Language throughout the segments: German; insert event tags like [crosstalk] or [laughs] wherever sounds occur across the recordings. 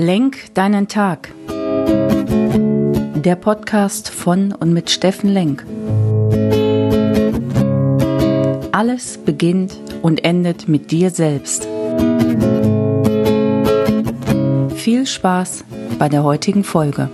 Lenk deinen Tag. Der Podcast von und mit Steffen Lenk. Alles beginnt und endet mit dir selbst. Viel Spaß bei der heutigen Folge.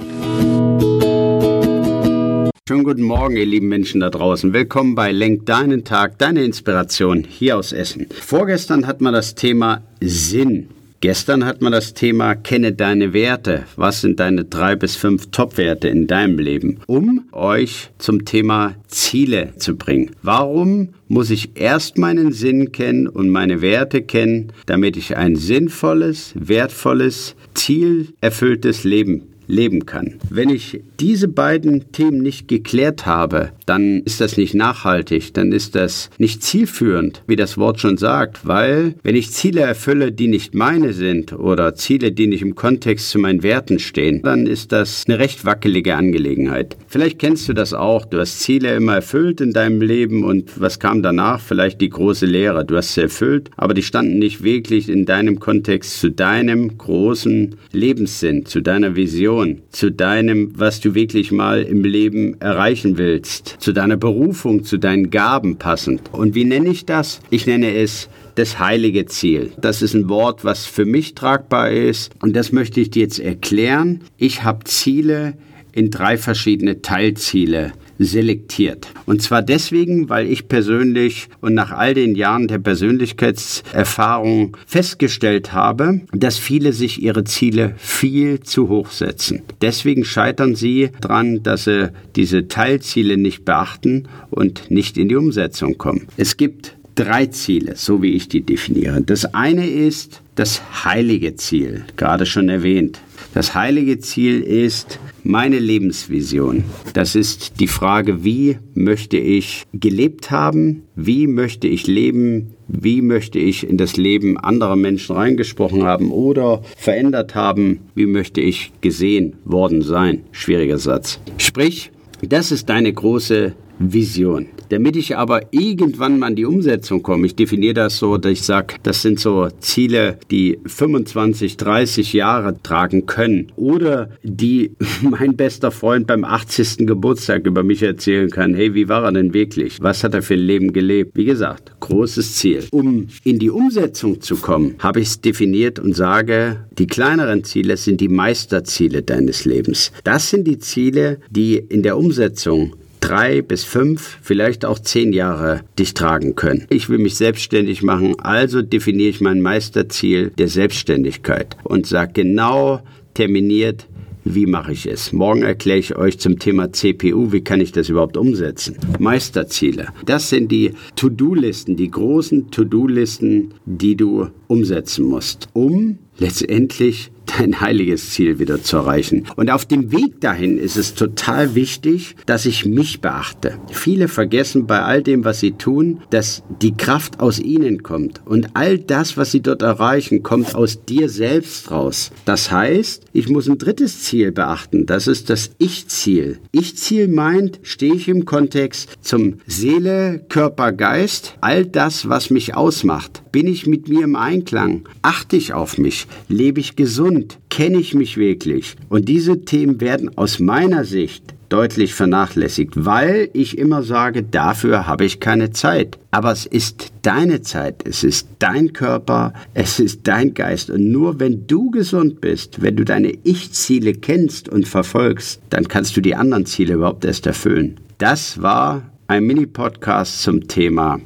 Schönen guten Morgen, ihr lieben Menschen da draußen. Willkommen bei Lenk deinen Tag, deine Inspiration hier aus Essen. Vorgestern hatten wir das Thema Sinn. Gestern hat man das Thema Kenne deine Werte. Was sind deine drei bis fünf Top-Werte in deinem Leben? Um euch zum Thema Ziele zu bringen. Warum muss ich erst meinen Sinn kennen und meine Werte kennen, damit ich ein sinnvolles, wertvolles, zielerfülltes Leben leben kann. Wenn ich diese beiden Themen nicht geklärt habe, dann ist das nicht nachhaltig, dann ist das nicht zielführend, wie das Wort schon sagt, weil wenn ich Ziele erfülle, die nicht meine sind oder Ziele, die nicht im Kontext zu meinen Werten stehen, dann ist das eine recht wackelige Angelegenheit. Vielleicht kennst du das auch, du hast Ziele immer erfüllt in deinem Leben und was kam danach? Vielleicht die große Lehre, du hast sie erfüllt, aber die standen nicht wirklich in deinem Kontext zu deinem großen Lebenssinn, zu deiner Vision, zu deinem, was du wirklich mal im Leben erreichen willst zu deiner Berufung, zu deinen Gaben passend. Und wie nenne ich das? Ich nenne es das heilige Ziel. Das ist ein Wort, was für mich tragbar ist und das möchte ich dir jetzt erklären. Ich habe Ziele in drei verschiedene Teilziele selektiert. Und zwar deswegen, weil ich persönlich und nach all den Jahren der Persönlichkeitserfahrung festgestellt habe, dass viele sich ihre Ziele viel zu hoch setzen. Deswegen scheitern sie daran, dass sie diese Teilziele nicht beachten und nicht in die Umsetzung kommen. Es gibt drei Ziele, so wie ich die definiere. Das eine ist das heilige Ziel, gerade schon erwähnt. Das heilige Ziel ist meine Lebensvision. Das ist die Frage, wie möchte ich gelebt haben? Wie möchte ich leben? Wie möchte ich in das Leben anderer Menschen reingesprochen haben oder verändert haben? Wie möchte ich gesehen worden sein? Schwieriger Satz. Sprich, das ist deine große Vision. Damit ich aber irgendwann mal in die Umsetzung komme, ich definiere das so, dass ich sage, das sind so Ziele, die 25, 30 Jahre tragen können oder die [laughs] mein bester Freund beim 80. Geburtstag über mich erzählen kann, hey, wie war er denn wirklich? Was hat er für ein Leben gelebt? Wie gesagt, großes Ziel. Um in die Umsetzung zu kommen, habe ich es definiert und sage, die kleineren Ziele sind die Meisterziele deines Lebens. Das sind die Ziele, die in der Umsetzung drei bis fünf, vielleicht auch zehn Jahre dich tragen können. Ich will mich selbstständig machen, also definiere ich mein Meisterziel der Selbstständigkeit und sage genau terminiert, wie mache ich es? Morgen erkläre ich euch zum Thema CPU, wie kann ich das überhaupt umsetzen? Meisterziele. Das sind die To-Do-Listen, die großen To-Do-Listen, die du umsetzen musst, um letztendlich dein heiliges Ziel wieder zu erreichen. Und auf dem Weg dahin ist es total wichtig, dass ich mich beachte. Viele vergessen bei all dem, was sie tun, dass die Kraft aus ihnen kommt. Und all das, was sie dort erreichen, kommt aus dir selbst raus. Das heißt, ich muss ein drittes Ziel beachten. Das ist das Ich-Ziel. Ich-Ziel meint, stehe ich im Kontext zum Seele, Körper, Geist, all das, was mich ausmacht. Bin ich mit mir im Einklang? Achte ich auf mich? Lebe ich gesund? Kenne ich mich wirklich? Und diese Themen werden aus meiner Sicht deutlich vernachlässigt, weil ich immer sage, dafür habe ich keine Zeit. Aber es ist deine Zeit, es ist dein Körper, es ist dein Geist. Und nur wenn du gesund bist, wenn du deine Ich-Ziele kennst und verfolgst, dann kannst du die anderen Ziele überhaupt erst erfüllen. Das war ein Mini-Podcast zum Thema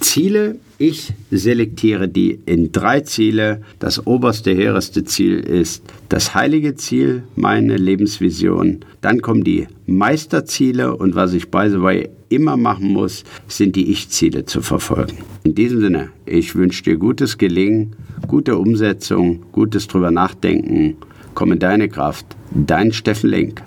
Ziele ich selektiere die in drei Ziele. Das oberste, hehreste Ziel ist das heilige Ziel, meine Lebensvision. Dann kommen die Meisterziele und was ich by the way immer machen muss, sind die Ich-Ziele zu verfolgen. In diesem Sinne, ich wünsche dir gutes Gelingen, gute Umsetzung, gutes drüber nachdenken. Komm in deine Kraft. Dein Steffen Link.